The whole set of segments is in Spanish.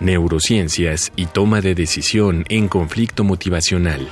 neurociencias y toma de decisión en conflicto motivacional.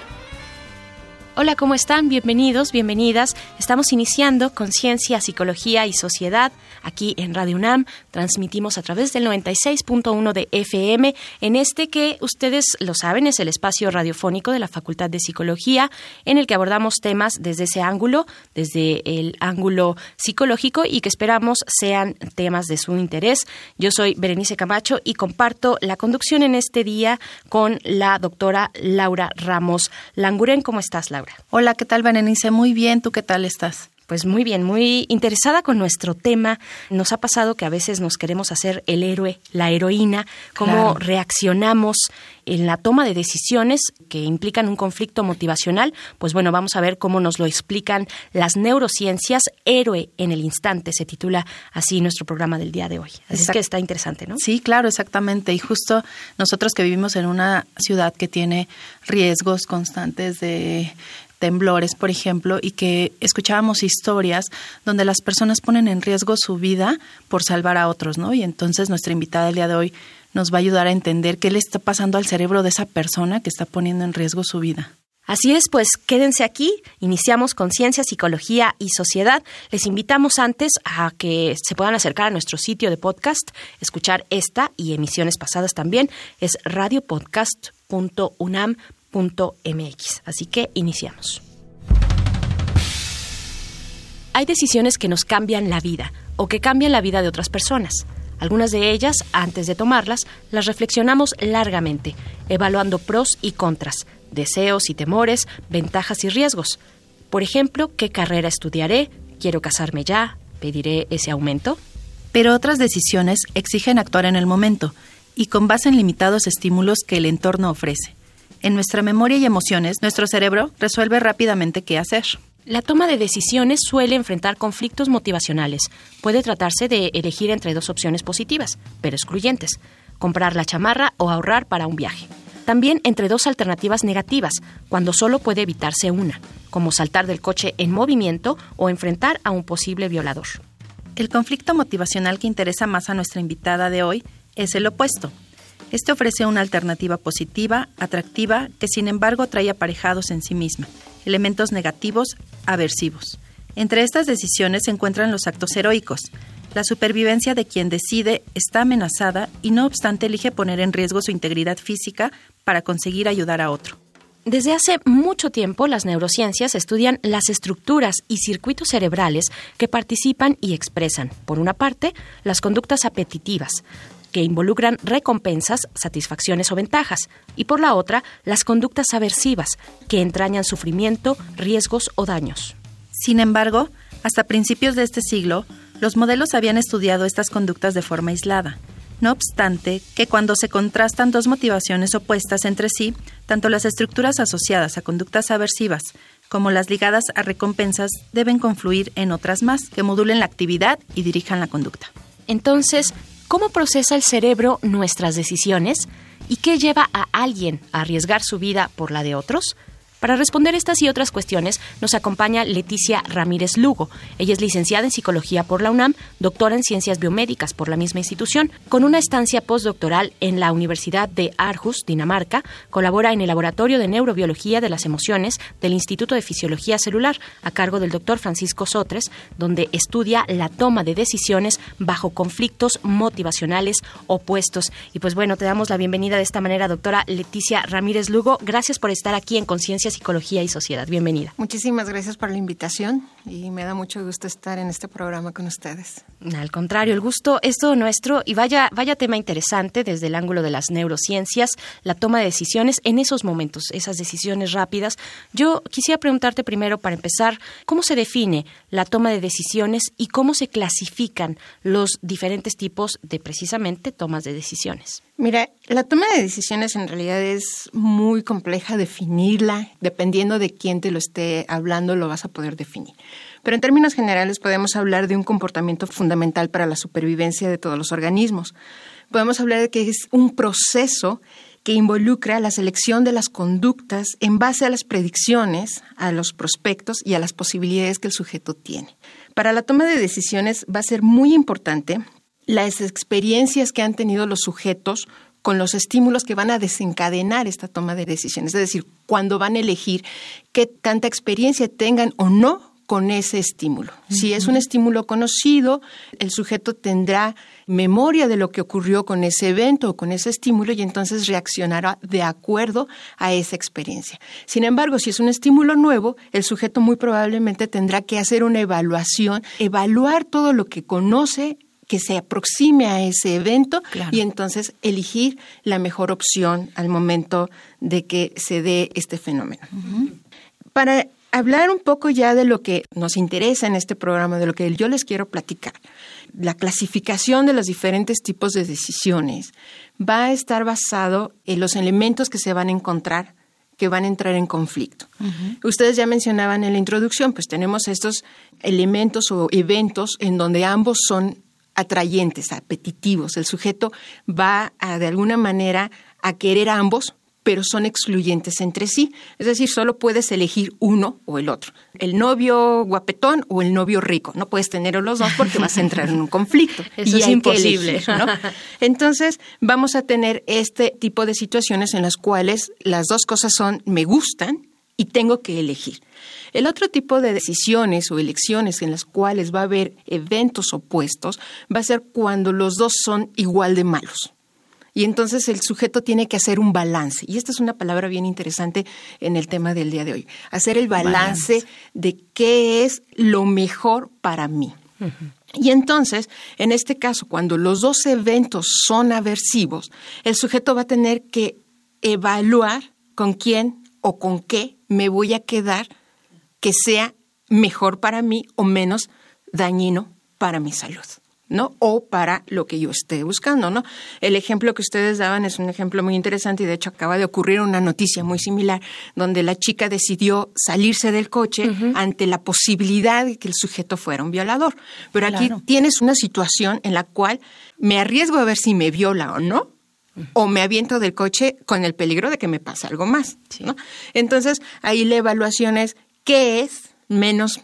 Hola, ¿cómo están? Bienvenidos, bienvenidas. Estamos iniciando Conciencia, Psicología y Sociedad aquí en Radio UNAM. Transmitimos a través del 96.1 de FM en este que ustedes lo saben es el espacio radiofónico de la Facultad de Psicología en el que abordamos temas desde ese ángulo, desde el ángulo psicológico y que esperamos sean temas de su interés. Yo soy Berenice Camacho y comparto la conducción en este día con la doctora Laura Ramos Languren. ¿Cómo estás, Laura? Hola, ¿qué tal, Berenice? Muy bien, ¿tú qué tal estás? Pues muy bien, muy interesada con nuestro tema. Nos ha pasado que a veces nos queremos hacer el héroe, la heroína, cómo reaccionamos en la toma de decisiones que implican un conflicto motivacional. Pues bueno, vamos a ver cómo nos lo explican las neurociencias. Héroe en el instante se titula así nuestro programa del día de hoy. Así es que está interesante, ¿no? Sí, claro, exactamente. Y justo nosotros que vivimos en una ciudad que tiene riesgos constantes de temblores, por ejemplo, y que escuchábamos historias donde las personas ponen en riesgo su vida por salvar a otros, ¿no? Y entonces nuestra invitada el día de hoy nos va a ayudar a entender qué le está pasando al cerebro de esa persona que está poniendo en riesgo su vida. Así es, pues quédense aquí. Iniciamos con Ciencia, Psicología y Sociedad. Les invitamos antes a que se puedan acercar a nuestro sitio de podcast, escuchar esta y emisiones pasadas también. Es radiopodcast.unam mx Así que iniciamos. Hay decisiones que nos cambian la vida o que cambian la vida de otras personas. Algunas de ellas, antes de tomarlas, las reflexionamos largamente, evaluando pros y contras, deseos y temores, ventajas y riesgos. Por ejemplo, ¿qué carrera estudiaré? ¿Quiero casarme ya? ¿Pediré ese aumento? Pero otras decisiones exigen actuar en el momento y con base en limitados estímulos que el entorno ofrece. En nuestra memoria y emociones, nuestro cerebro resuelve rápidamente qué hacer. La toma de decisiones suele enfrentar conflictos motivacionales. Puede tratarse de elegir entre dos opciones positivas, pero excluyentes, comprar la chamarra o ahorrar para un viaje. También entre dos alternativas negativas, cuando solo puede evitarse una, como saltar del coche en movimiento o enfrentar a un posible violador. El conflicto motivacional que interesa más a nuestra invitada de hoy es el opuesto, este ofrece una alternativa positiva, atractiva, que sin embargo trae aparejados en sí misma elementos negativos, aversivos. Entre estas decisiones se encuentran los actos heroicos. La supervivencia de quien decide está amenazada y no obstante elige poner en riesgo su integridad física para conseguir ayudar a otro. Desde hace mucho tiempo las neurociencias estudian las estructuras y circuitos cerebrales que participan y expresan, por una parte, las conductas apetitivas, que involucran recompensas, satisfacciones o ventajas, y por la otra, las conductas aversivas, que entrañan sufrimiento, riesgos o daños. Sin embargo, hasta principios de este siglo, los modelos habían estudiado estas conductas de forma aislada. No obstante, que cuando se contrastan dos motivaciones opuestas entre sí, tanto las estructuras asociadas a conductas aversivas como las ligadas a recompensas deben confluir en otras más que modulen la actividad y dirijan la conducta. Entonces, ¿Cómo procesa el cerebro nuestras decisiones? ¿Y qué lleva a alguien a arriesgar su vida por la de otros? Para responder estas y otras cuestiones nos acompaña Leticia Ramírez Lugo. Ella es licenciada en Psicología por la UNAM, doctora en Ciencias Biomédicas por la misma institución, con una estancia postdoctoral en la Universidad de Aarhus, Dinamarca. Colabora en el Laboratorio de Neurobiología de las Emociones del Instituto de Fisiología Celular, a cargo del doctor Francisco Sotres, donde estudia la toma de decisiones bajo conflictos motivacionales opuestos. Y pues bueno, te damos la bienvenida de esta manera, doctora Leticia Ramírez Lugo. Gracias por estar aquí en Conciencia Psicología y Sociedad. Bienvenida. Muchísimas gracias por la invitación y me da mucho gusto estar en este programa con ustedes. Al contrario, el gusto es todo nuestro y vaya, vaya tema interesante desde el ángulo de las neurociencias, la toma de decisiones en esos momentos, esas decisiones rápidas. Yo quisiera preguntarte primero, para empezar, ¿cómo se define la toma de decisiones y cómo se clasifican los diferentes tipos de precisamente tomas de decisiones? Mira, la toma de decisiones en realidad es muy compleja definirla. Dependiendo de quién te lo esté hablando, lo vas a poder definir. Pero en términos generales podemos hablar de un comportamiento fundamental para la supervivencia de todos los organismos. Podemos hablar de que es un proceso que involucra la selección de las conductas en base a las predicciones, a los prospectos y a las posibilidades que el sujeto tiene. Para la toma de decisiones va a ser muy importante las experiencias que han tenido los sujetos con los estímulos que van a desencadenar esta toma de decisiones, es decir, cuando van a elegir qué tanta experiencia tengan o no con ese estímulo. Si es un estímulo conocido, el sujeto tendrá memoria de lo que ocurrió con ese evento o con ese estímulo y entonces reaccionará de acuerdo a esa experiencia. Sin embargo, si es un estímulo nuevo, el sujeto muy probablemente tendrá que hacer una evaluación, evaluar todo lo que conoce que se aproxime a ese evento y entonces elegir la mejor opción al momento de que se dé este fenómeno. Para hablar un poco ya de lo que nos interesa en este programa, de lo que yo les quiero platicar, la clasificación de los diferentes tipos de decisiones va a estar basado en los elementos que se van a encontrar que van a entrar en conflicto. Ustedes ya mencionaban en la introducción, pues tenemos estos elementos o eventos en donde ambos son atrayentes, apetitivos. El sujeto va a, de alguna manera a querer a ambos, pero son excluyentes entre sí. Es decir, solo puedes elegir uno o el otro. El novio guapetón o el novio rico. No puedes tener los dos porque vas a entrar en un conflicto. Eso es imposible. Entonces, vamos a tener este tipo de situaciones en las cuales las dos cosas son me gustan y tengo que elegir. El otro tipo de decisiones o elecciones en las cuales va a haber eventos opuestos va a ser cuando los dos son igual de malos. Y entonces el sujeto tiene que hacer un balance. Y esta es una palabra bien interesante en el tema del día de hoy. Hacer el balance, de qué es lo mejor para mí. Y entonces, en este caso, cuando los dos eventos son aversivos, el sujeto va a tener que evaluar con quién o con qué me voy a quedar que sea mejor para mí o menos dañino para mi salud. ¿no? O para lo que yo esté buscando, ¿no? El ejemplo que ustedes daban es un ejemplo muy interesante y de hecho acaba de ocurrir una noticia muy similar donde la chica decidió salirse del coche ante la posibilidad de que el sujeto fuera un violador. Pero aquí tienes una situación en la cual me arriesgo a ver si me viola o no, o me aviento del coche con el peligro de que me pase algo más. ¿no? Entonces, ahí la evaluación es qué es menos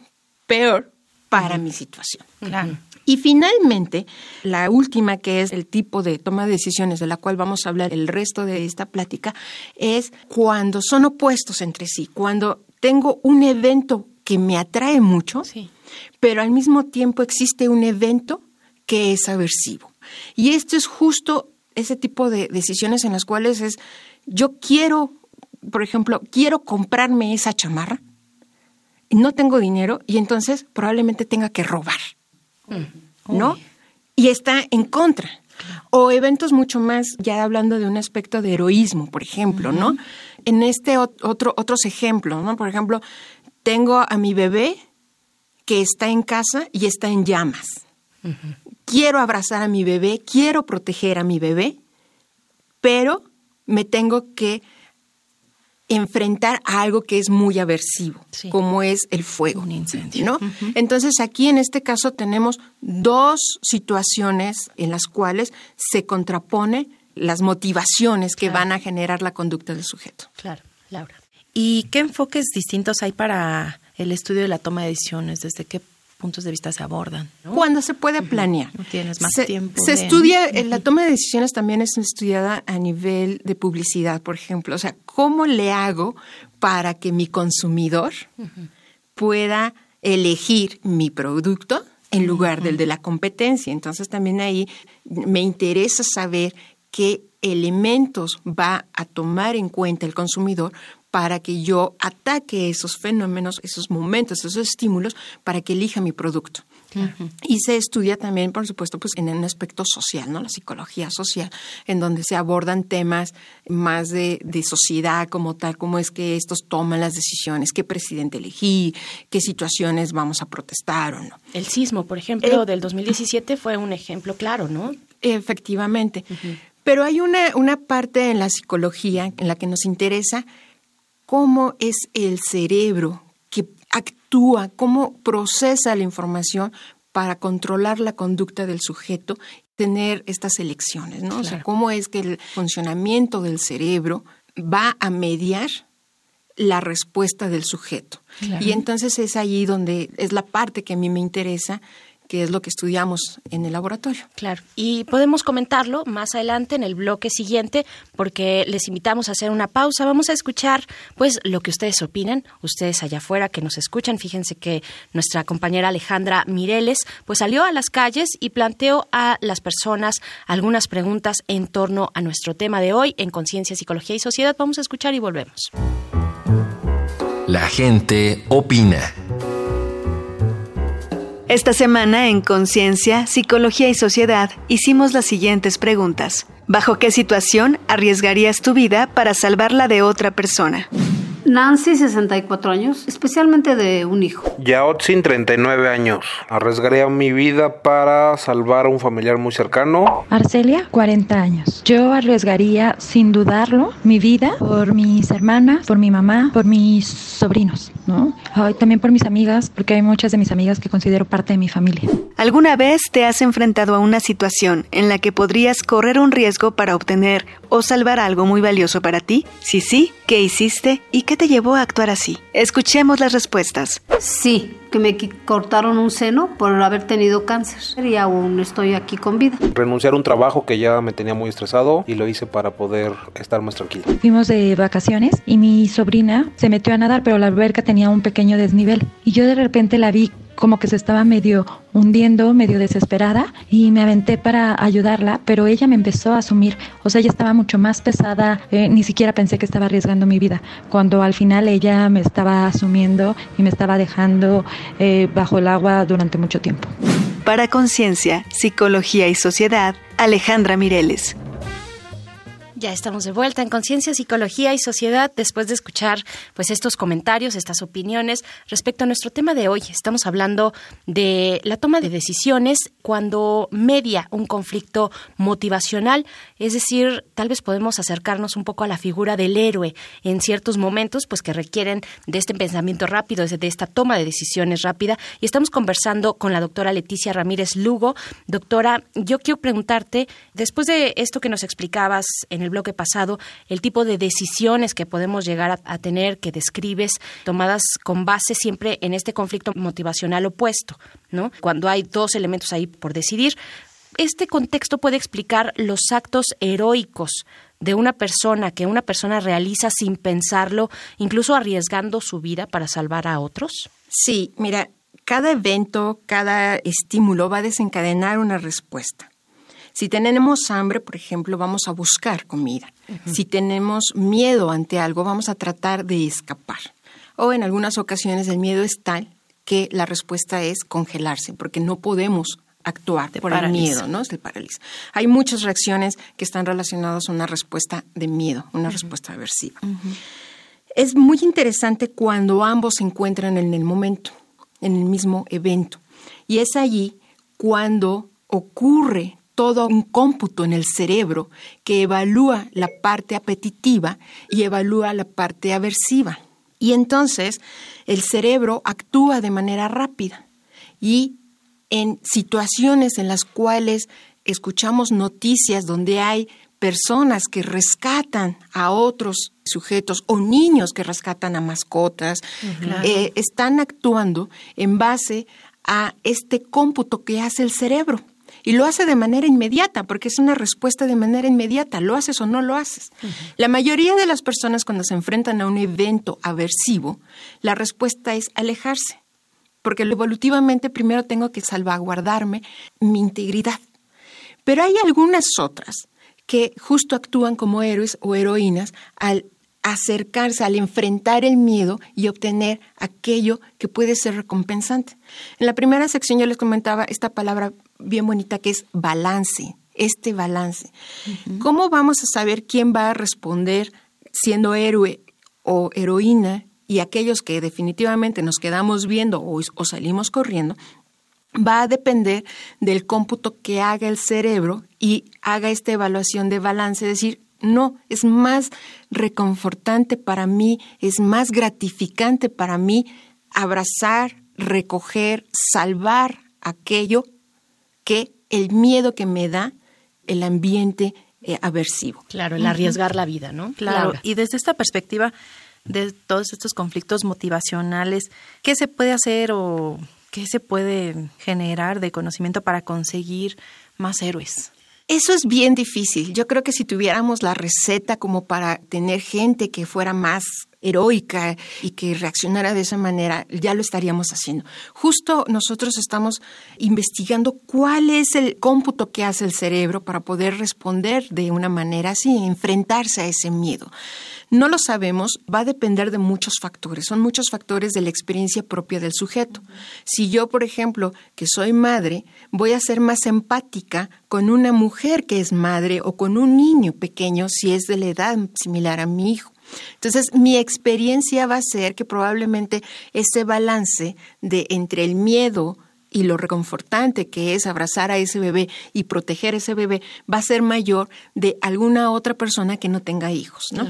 peor para mi situación. Y finalmente, la última, que es el tipo de toma de decisiones de la cual vamos a hablar el resto de esta plática, es cuando son opuestos entre sí, cuando tengo un evento que me atrae mucho, pero al mismo tiempo existe un evento que es aversivo. Y esto es justo ese tipo de decisiones en las cuales es, yo quiero, por ejemplo, quiero comprarme esa chamarra, no tengo dinero y entonces probablemente tenga que robar, mm. ¿no? Y está en contra. O eventos mucho más, ya hablando de un aspecto de heroísmo, por ejemplo, ¿no? En este otro, otros ejemplos, ¿no? Por ejemplo, tengo a mi bebé que está en casa y está en llamas quiero abrazar a mi bebé, quiero proteger a mi bebé, pero me tengo que enfrentar a algo que es muy aversivo, como es el fuego. Un incendio. ¿no? Entonces aquí en este caso tenemos dos situaciones en las cuales se contrapone las motivaciones que van a generar la conducta del sujeto. Claro, Laura. ¿Y qué enfoques distintos hay para el estudio de la toma de decisiones? ¿Desde qué puntos de vista se abordan. Cuando se puede planear. No tienes más se, tiempo. Se estudia, la toma de decisiones también es estudiada a nivel de publicidad, por ejemplo. O sea, ¿cómo le hago para que mi consumidor pueda elegir mi producto en lugar del de la competencia? Entonces también ahí me interesa saber qué elementos va a tomar en cuenta el consumidor para que yo ataque esos fenómenos, esos momentos, esos estímulos, para que elija mi producto. Y se estudia también, por supuesto, pues en un aspecto social, ¿no? La psicología social, en donde se abordan temas más de, sociedad como tal, cómo es que estos toman las decisiones, qué presidente elegí, qué situaciones vamos a protestar o no. El sismo, por ejemplo, del 2017 fue un ejemplo claro, ¿no? Efectivamente. Pero hay una, una parte en la psicología en la que nos interesa cómo es el cerebro que actúa, cómo procesa la información para controlar la conducta del sujeto, tener estas elecciones, ¿no? O sea, cómo es que el funcionamiento del cerebro va a mediar la respuesta del sujeto. Y entonces es allí donde es la parte que a mí me interesa que es lo que estudiamos en el laboratorio. Claro, y podemos comentarlo más adelante en el bloque siguiente porque les invitamos a hacer una pausa. Vamos a escuchar pues lo que ustedes opinan, ustedes allá afuera que nos escuchan. Fíjense que nuestra compañera Alejandra Mireles pues salió a las calles y planteó a las personas algunas preguntas en torno a nuestro tema de hoy en Conciencia, Psicología y Sociedad. Vamos a escuchar y volvemos. La gente opina. Esta semana en Conciencia, Psicología y Sociedad hicimos las siguientes preguntas. ¿Bajo qué situación arriesgarías tu vida para salvarla de otra persona? Nancy, 64 años, especialmente de un hijo. Yaotzin, 39 años. Arriesgaría mi vida para salvar a un familiar muy cercano. Arcelia, 40 años. Yo arriesgaría, sin dudarlo, mi vida por mis hermanas, por mi mamá, por mis sobrinos, ¿no? también por mis amigas, porque hay muchas de mis amigas que considero parte de mi familia. ¿Alguna vez te has enfrentado a una situación en la que podrías correr un riesgo para obtener o salvar algo muy valioso para ti? Si sí, ¿qué hiciste y qué te llevó a actuar así? Escuchemos las respuestas. Sí, que me cortaron un seno por haber tenido cáncer y aún estoy aquí con vida. Renunciar a un trabajo que ya me tenía muy estresado y lo hice para poder estar más tranquilo. Fuimos de vacaciones y mi sobrina se metió a nadar, pero la alberca tenía un pequeño desnivel y yo de repente la vi como que se estaba medio hundiendo, medio desesperada y me aventé para ayudarla, pero ella me empezó a asumir, o sea, ella estaba mucho más pesada, eh, ni siquiera pensé que estaba arriesgando mi vida, cuando al final ella me estaba asumiendo y me estaba dejando eh, bajo el agua durante mucho tiempo. Para Conciencia, Psicología y Sociedad, Alejandra Mireles. Ya estamos de vuelta en Conciencia, Psicología y Sociedad después de escuchar pues estos comentarios, estas opiniones respecto a nuestro tema de hoy. Estamos hablando de la toma de decisiones cuando media un conflicto motivacional, es decir, tal vez podemos acercarnos un poco a la figura del héroe en ciertos momentos pues que requieren de este pensamiento rápido, de esta toma de decisiones rápida y estamos conversando con la doctora Leticia Ramírez Lugo. Doctora, yo quiero preguntarte, después de esto que nos explicabas en el bloque pasado, el tipo de decisiones que podemos llegar a, tener, que describes, tomadas con base siempre en este conflicto motivacional opuesto, ¿no? Cuando hay dos elementos ahí por decidir. Este contexto puede explicar los actos heroicos de una persona que una persona realiza sin pensarlo, incluso arriesgando su vida para salvar a otros? Sí, mira, cada evento, cada estímulo va a desencadenar una respuesta. Si tenemos hambre, por ejemplo, vamos a buscar comida. Si tenemos miedo ante algo, vamos a tratar de escapar. O en algunas ocasiones el miedo es tal que la respuesta es congelarse, porque no podemos actuar por el miedo, ¿no? Es el parálisis. Hay muchas reacciones que están relacionadas a una respuesta de miedo, una respuesta aversiva. Es muy interesante cuando ambos se encuentran en el momento, en el mismo evento. Y es allí cuando ocurre todo un cómputo en el cerebro que evalúa la parte apetitiva y evalúa la parte aversiva. Y entonces el cerebro actúa de manera rápida y en situaciones en las cuales escuchamos noticias donde hay personas que rescatan a otros sujetos o niños que rescatan a mascotas, eh, están actuando en base a este cómputo que hace el cerebro. Y lo hace de manera inmediata, porque es una respuesta de manera inmediata, lo haces o no lo haces. La mayoría de las personas cuando se enfrentan a un evento aversivo, la respuesta es alejarse, porque evolutivamente primero tengo que salvaguardarme mi integridad. Pero hay algunas otras que justo actúan como héroes o heroínas al acercarse, al enfrentar el miedo y obtener aquello que puede ser recompensante. En la primera sección yo les comentaba esta palabra bien bonita que es balance, este balance. ¿Cómo vamos a saber quién va a responder siendo héroe o heroína y aquellos que definitivamente nos quedamos viendo o, salimos corriendo? Va a depender del cómputo que haga el cerebro y haga esta evaluación de balance, decir, no, es más reconfortante para mí, es más gratificante para mí abrazar, recoger, salvar aquello que el miedo que me da el ambiente eh, aversivo. Claro, el arriesgar la vida, ¿no? Claro, y desde esta perspectiva de todos estos conflictos motivacionales, ¿qué se puede hacer o qué se puede generar de conocimiento para conseguir más héroes? Eso es bien difícil. Yo creo que si tuviéramos la receta como para tener gente que fuera más heroica y que reaccionara de esa manera, ya lo estaríamos haciendo. Justo nosotros estamos investigando cuál es el cómputo que hace el cerebro para poder responder de una manera así, enfrentarse a ese miedo. No lo sabemos, va a depender de muchos factores, son muchos factores de la experiencia propia del sujeto. Si yo, por ejemplo, que soy madre, voy a ser más empática con una mujer que es madre o con un niño pequeño si es de la edad similar a mi hijo. Entonces, mi experiencia va a ser que probablemente ese balance de entre el miedo y lo reconfortante que es abrazar a ese bebé y proteger a ese bebé va a ser mayor de alguna otra persona que no tenga hijos, ¿no?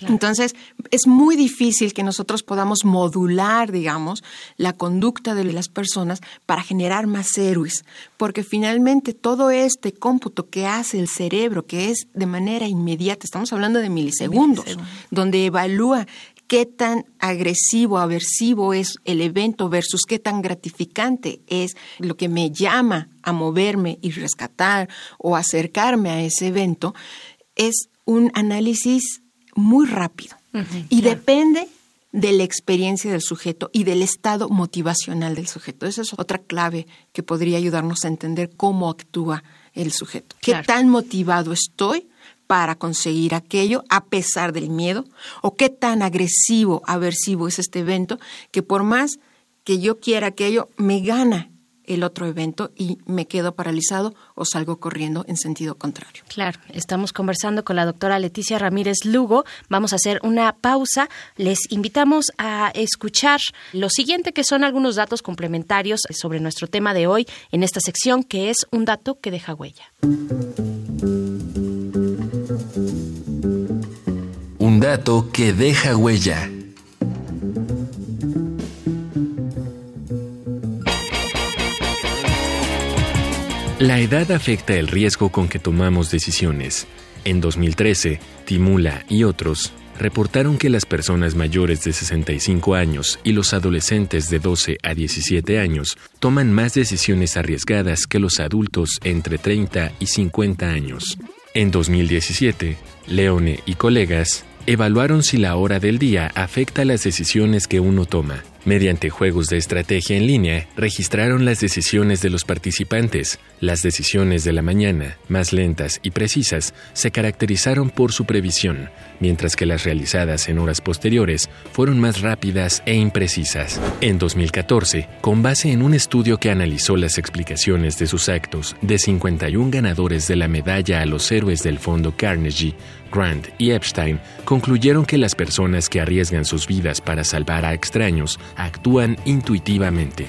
Entonces, es muy difícil que nosotros podamos modular, digamos, la conducta de las personas para generar más héroes, porque finalmente todo este cómputo que hace el cerebro, que es de manera inmediata, estamos hablando de milisegundos, donde evalúa qué tan agresivo, aversivo es el evento versus qué tan gratificante es lo que me llama a moverme y rescatar o acercarme a ese evento, es un análisis muy rápido y depende de la experiencia del sujeto y del estado motivacional del sujeto. Esa es otra clave que podría ayudarnos a entender cómo actúa el sujeto. ¿Qué tan motivado estoy para conseguir aquello a pesar del miedo? ¿O qué tan agresivo, aversivo es este evento que por más que yo quiera aquello, me gana el otro evento y me quedo paralizado o salgo corriendo en sentido contrario. Claro, estamos conversando con la doctora Leticia Ramírez Lugo. Vamos a hacer una pausa. Les invitamos a escuchar lo siguiente, que son algunos datos complementarios sobre nuestro tema de hoy en esta sección, que es un dato que deja huella. Un dato que deja huella. La edad afecta el riesgo con que tomamos decisiones. En 2013, Timula y otros reportaron que las personas mayores de 65 años y los adolescentes de 12 a 17 años toman más decisiones arriesgadas que los adultos entre 30 y 50 años. En 2017, Leone y colegas evaluaron si la hora del día afecta las decisiones que uno toma. Mediante juegos de estrategia en línea, registraron las decisiones de los participantes. Las decisiones de la mañana, más lentas y precisas, se caracterizaron por su previsión, mientras que las realizadas en horas posteriores fueron más rápidas e imprecisas. En 2014, con base en un estudio que analizó las explicaciones de sus actos de 51 ganadores de la medalla a los héroes del Fondo Carnegie, Grant y Epstein concluyeron que las personas que arriesgan sus vidas para salvar a extraños actúan intuitivamente.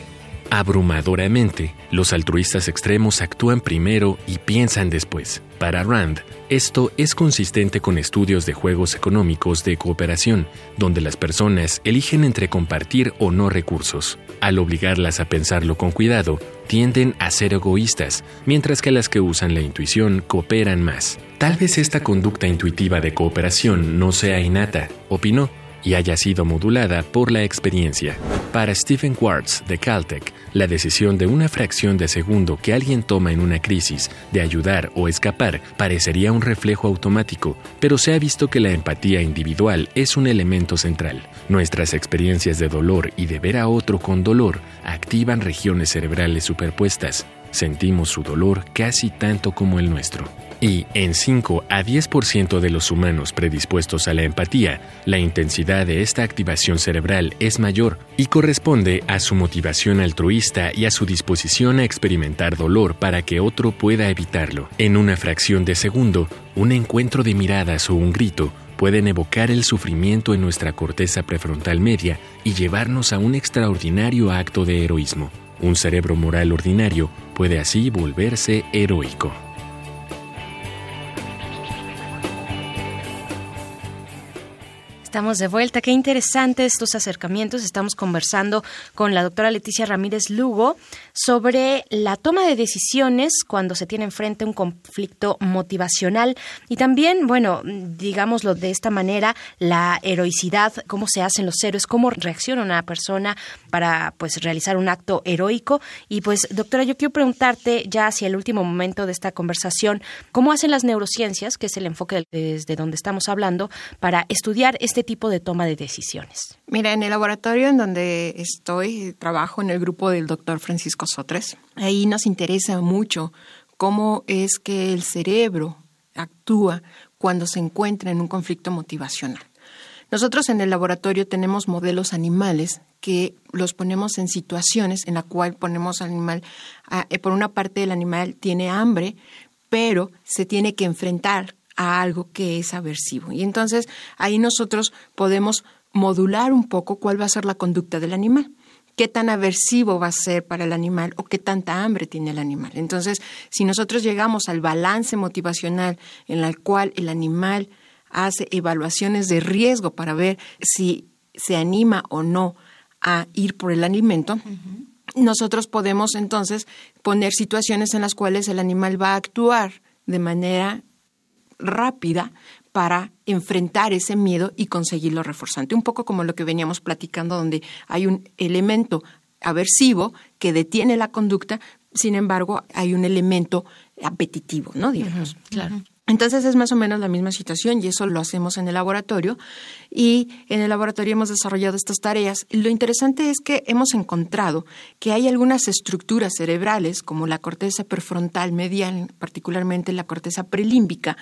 Abrumadoramente, los altruistas extremos actúan primero y piensan después. Para Rand, esto es consistente con estudios de juegos económicos de cooperación, donde las personas eligen entre compartir o no recursos. Al obligarlas a pensarlo con cuidado, tienden a ser egoístas, mientras que las que usan la intuición cooperan más. Tal vez esta conducta intuitiva de cooperación no sea innata, opinó, y haya sido modulada por la experiencia. Para Stephen Quartz de Caltech, la decisión de una fracción de segundo que alguien toma en una crisis de ayudar o escapar parecería un reflejo automático, pero se ha visto que la empatía individual es un elemento central. Nuestras experiencias de dolor y de ver a otro con dolor activan regiones cerebrales superpuestas. Sentimos su dolor casi tanto como el nuestro. Y en 5 a 10% de los humanos predispuestos a la empatía, la intensidad de esta activación cerebral es mayor y corresponde a su motivación altruista y a su disposición a experimentar dolor para que otro pueda evitarlo. En una fracción de segundo, un encuentro de miradas o un grito pueden evocar el sufrimiento en nuestra corteza prefrontal media y llevarnos a un extraordinario acto de heroísmo. Un cerebro moral ordinario puede así volverse heroico. Estamos de vuelta. Qué interesantes estos acercamientos. Estamos conversando con la doctora Leticia Ramírez Lugo sobre la toma de decisiones cuando se tiene enfrente un conflicto motivacional y también, bueno, digámoslo de esta manera, la heroicidad, cómo se hacen los héroes, cómo reacciona una persona para pues realizar un acto heroico. Y pues, doctora, yo quiero preguntarte ya hacia el último momento de esta conversación, ¿cómo hacen las neurociencias, que es el enfoque desde donde estamos hablando, para estudiar este tipo de toma de decisiones? Mira, en el laboratorio en donde estoy, trabajo en el grupo del doctor Francisco Sotres. Ahí nos interesa mucho cómo es que el cerebro actúa cuando se encuentra en un conflicto motivacional. Nosotros en el laboratorio tenemos modelos animales que los ponemos en situaciones en la cual ponemos al animal, eh, por una parte el animal tiene hambre, pero se tiene que enfrentar a algo que es aversivo. Y entonces ahí nosotros podemos modular un poco cuál va a ser la conducta del animal qué tan aversivo va a ser para el animal o qué tanta hambre tiene el animal. Entonces, si nosotros llegamos al balance motivacional en el cual el animal hace evaluaciones de riesgo para ver si se anima o no a ir por el alimento, nosotros podemos entonces poner situaciones en las cuales el animal va a actuar de manera rápida para enfrentar ese miedo y conseguirlo reforzante. Un poco como lo que veníamos platicando, donde hay un elemento aversivo que detiene la conducta, sin embargo, hay un elemento apetitivo, ¿no? Digamos. claro. Entonces es más o menos la misma situación y eso lo hacemos en el laboratorio y en el laboratorio hemos desarrollado estas tareas. lo interesante es que hemos encontrado que hay algunas estructuras cerebrales como la corteza prefrontal medial, particularmente la corteza prelímbica,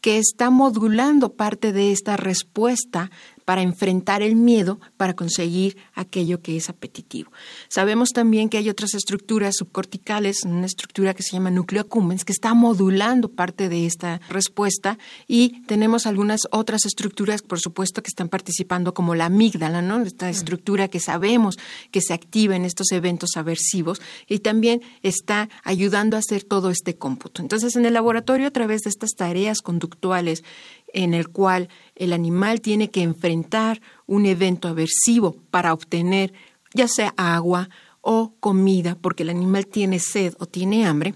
que está modulando parte de esta respuesta para enfrentar el miedo, para conseguir aquello que es apetitivo. Sabemos también que hay otras estructuras subcorticales, una estructura que se llama núcleo accumbens, que está modulando parte de esta respuesta y tenemos algunas otras estructuras, por supuesto, que están participando como la amígdala, ¿no? Esta estructura que sabemos que se activa en estos eventos aversivos y también está ayudando a hacer todo este cómputo. Entonces, en el laboratorio, a través de estas tareas conductuales en el cual el animal tiene que enfrentar un evento aversivo para obtener ya sea agua o comida, porque el animal tiene sed o tiene hambre,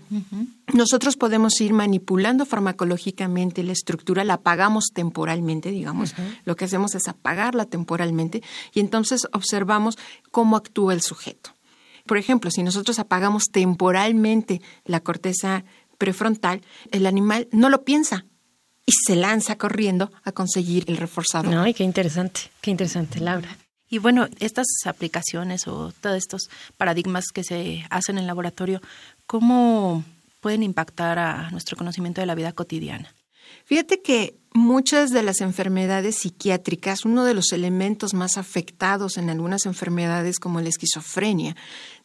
nosotros podemos ir manipulando farmacológicamente la estructura, la apagamos temporalmente, digamos, lo que hacemos es apagarla temporalmente y entonces observamos cómo actúa el sujeto. Por ejemplo, si nosotros apagamos temporalmente la corteza prefrontal, el animal no lo piensa, y se lanza corriendo a conseguir el reforzado. Ay, qué interesante, qué interesante, Laura. Y bueno, estas aplicaciones o todos estos paradigmas que se hacen en el laboratorio, ¿cómo pueden impactar a nuestro conocimiento de la vida cotidiana? Fíjate que muchas de las enfermedades psiquiátricas, uno de los elementos más afectados en algunas enfermedades como la esquizofrenia,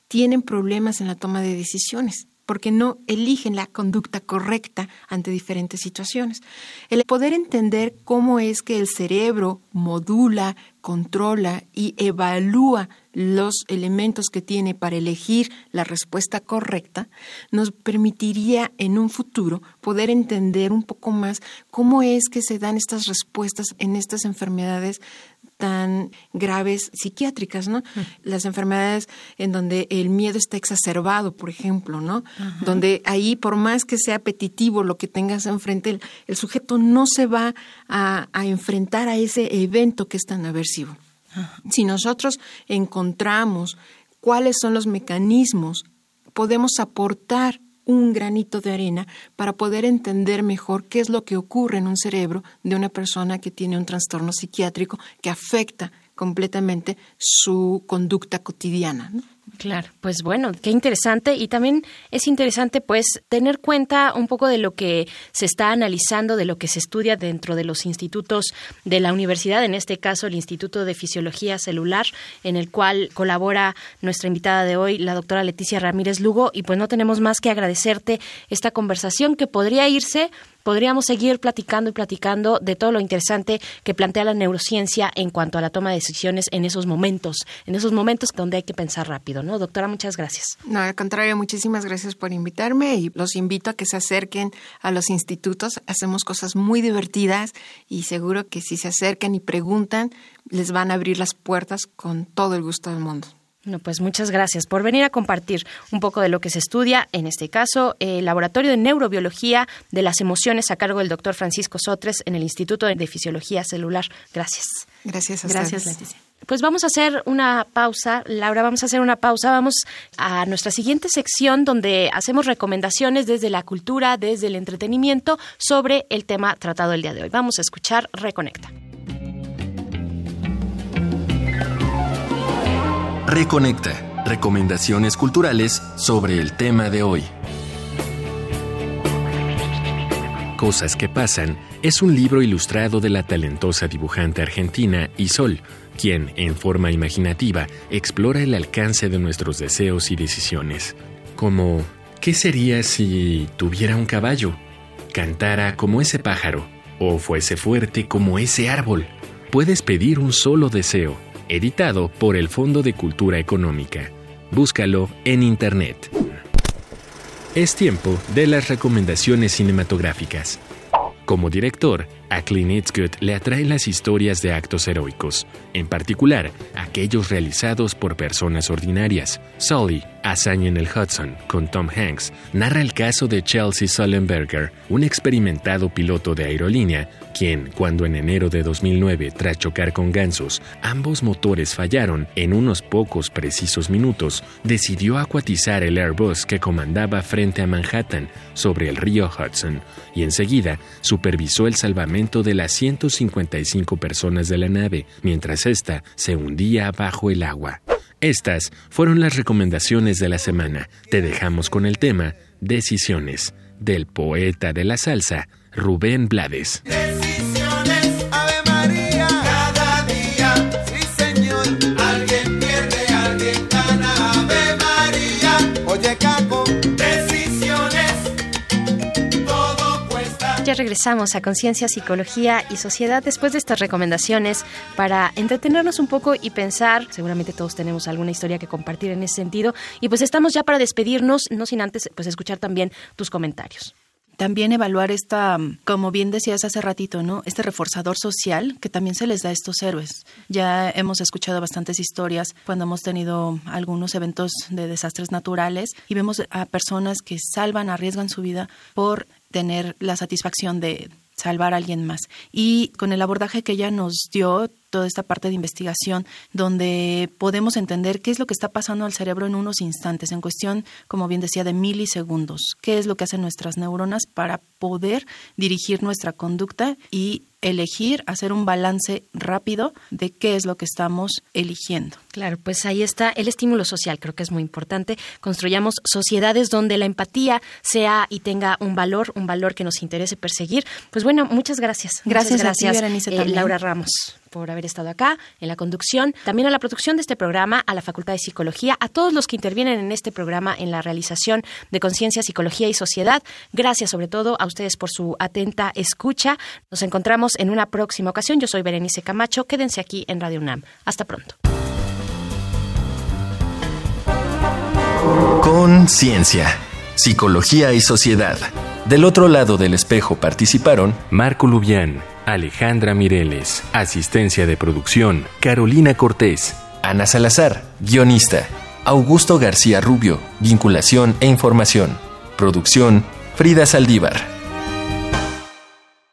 tienen problemas en la toma de decisiones porque no eligen la conducta correcta ante diferentes situaciones. El poder entender cómo es que el cerebro modula, controla y evalúa los elementos que tiene para elegir la respuesta correcta, nos permitiría en un futuro poder entender un poco más cómo es que se dan estas respuestas en estas enfermedades tan graves psiquiátricas, ¿no? Las enfermedades en donde el miedo está exacerbado, por ejemplo, ¿no? Donde ahí, por más que sea apetitivo lo que tengas enfrente, el, sujeto no se va a, enfrentar a ese evento que es tan aversivo. Si nosotros encontramos cuáles son los mecanismos, podemos aportar un granito de arena para poder entender mejor qué es lo que ocurre en un cerebro de una persona que tiene un trastorno psiquiátrico que afecta completamente su conducta cotidiana. Claro, pues bueno, qué interesante. Y también es interesante pues tener cuenta un poco de lo que se está analizando, de lo que se estudia dentro de los institutos de la universidad, en este caso el Instituto de Fisiología Celular, en el cual colabora nuestra invitada de hoy, la doctora Leticia Ramírez Lugo, y pues no tenemos más que agradecerte esta conversación que podría irse podríamos seguir platicando y platicando de todo lo interesante que plantea la neurociencia en cuanto a la toma de decisiones en esos momentos, en esos momentos donde hay que pensar rápido, ¿no? Doctora, muchas gracias. No, al contrario, muchísimas gracias por invitarme y los invito a que se acerquen a los institutos. Hacemos cosas muy divertidas y seguro que si se acercan y preguntan, les van a abrir las puertas con todo el gusto del mundo. Bueno, pues muchas gracias por venir a compartir un poco de lo que se estudia, en este caso, el Laboratorio de Neurobiología de las Emociones a cargo del doctor Francisco Sotres en el Instituto de Fisiología Celular. Gracias. Gracias a Gracias, Leticia. Pues vamos a hacer una pausa, Laura, vamos a hacer una pausa, vamos a nuestra siguiente sección donde hacemos recomendaciones desde la cultura, desde el entretenimiento sobre el tema tratado el día de hoy. Vamos a escuchar Reconecta. Reconecta. Recomendaciones culturales sobre el tema de hoy. Cosas que pasan es un libro ilustrado de la talentosa dibujante argentina Isol, quien, en forma imaginativa, explora el alcance de nuestros deseos y decisiones. Como, ¿qué sería si tuviera un caballo? Cantara como ese pájaro, o fuese fuerte como ese árbol. Puedes pedir un solo deseo editado por el Fondo de Cultura Económica. Búscalo en Internet. Es tiempo de las recomendaciones cinematográficas. Como director, a Clint Eastwood le atraen las historias de actos heroicos, en particular aquellos realizados por personas ordinarias. Sully, Hazaña en el Hudson, con Tom Hanks, narra el caso de Chelsea Sullenberger, un experimentado piloto de aerolínea, quien, cuando en enero de 2009, tras chocar con gansos, ambos motores fallaron en unos pocos precisos minutos, decidió acuatizar el Airbus que comandaba frente a Manhattan, sobre el río Hudson, y enseguida supervisó el salvamento de las 155 personas de la nave, mientras ésta se hundía bajo el agua. Estas fueron las recomendaciones de la semana. Te dejamos con el tema Decisiones, del poeta de la salsa, Rubén Blades. Ya regresamos a Conciencia, Psicología y Sociedad después de estas recomendaciones para entretenernos un poco y pensar. Seguramente todos tenemos alguna historia que compartir en ese sentido. Y pues estamos ya para despedirnos, no sin antes pues escuchar también tus comentarios. También evaluar esta, como bien decías hace ratito, ¿no? Este reforzador social que también se les da a estos héroes. Ya hemos escuchado bastantes historias cuando hemos tenido algunos eventos de desastres naturales y vemos a personas que salvan, arriesgan su vida por tener la satisfacción de salvar a alguien más. Y con el abordaje que ella nos dio, toda esta parte de investigación, donde podemos entender qué es lo que está pasando al cerebro en unos instantes, en cuestión, como bien decía, de milisegundos, qué es lo que hacen nuestras neuronas para poder dirigir nuestra conducta y elegir, hacer un balance rápido de qué es lo que estamos eligiendo. Claro, pues ahí está el estímulo social, creo que es muy importante. Construyamos sociedades donde la empatía sea y tenga un valor, un valor que nos interese perseguir. Pues bueno, muchas gracias. Gracias muchas a ti, gracias, Berenice, eh. Laura Ramos por haber estado acá en la conducción, también a la producción de este programa, a la Facultad de Psicología, a todos los que intervienen en este programa en la realización de Conciencia, Psicología y Sociedad. Gracias sobre todo a ustedes por su atenta escucha. Nos encontramos en una próxima ocasión. Yo soy Berenice Camacho. Quédense aquí en Radio UNAM. Hasta pronto. Conciencia, Psicología y Sociedad. Del otro lado del espejo participaron Marco Lubián, Alejandra Mireles, asistencia de producción, Carolina Cortés, Ana Salazar, guionista, Augusto García Rubio, vinculación e información, producción, Frida Saldívar.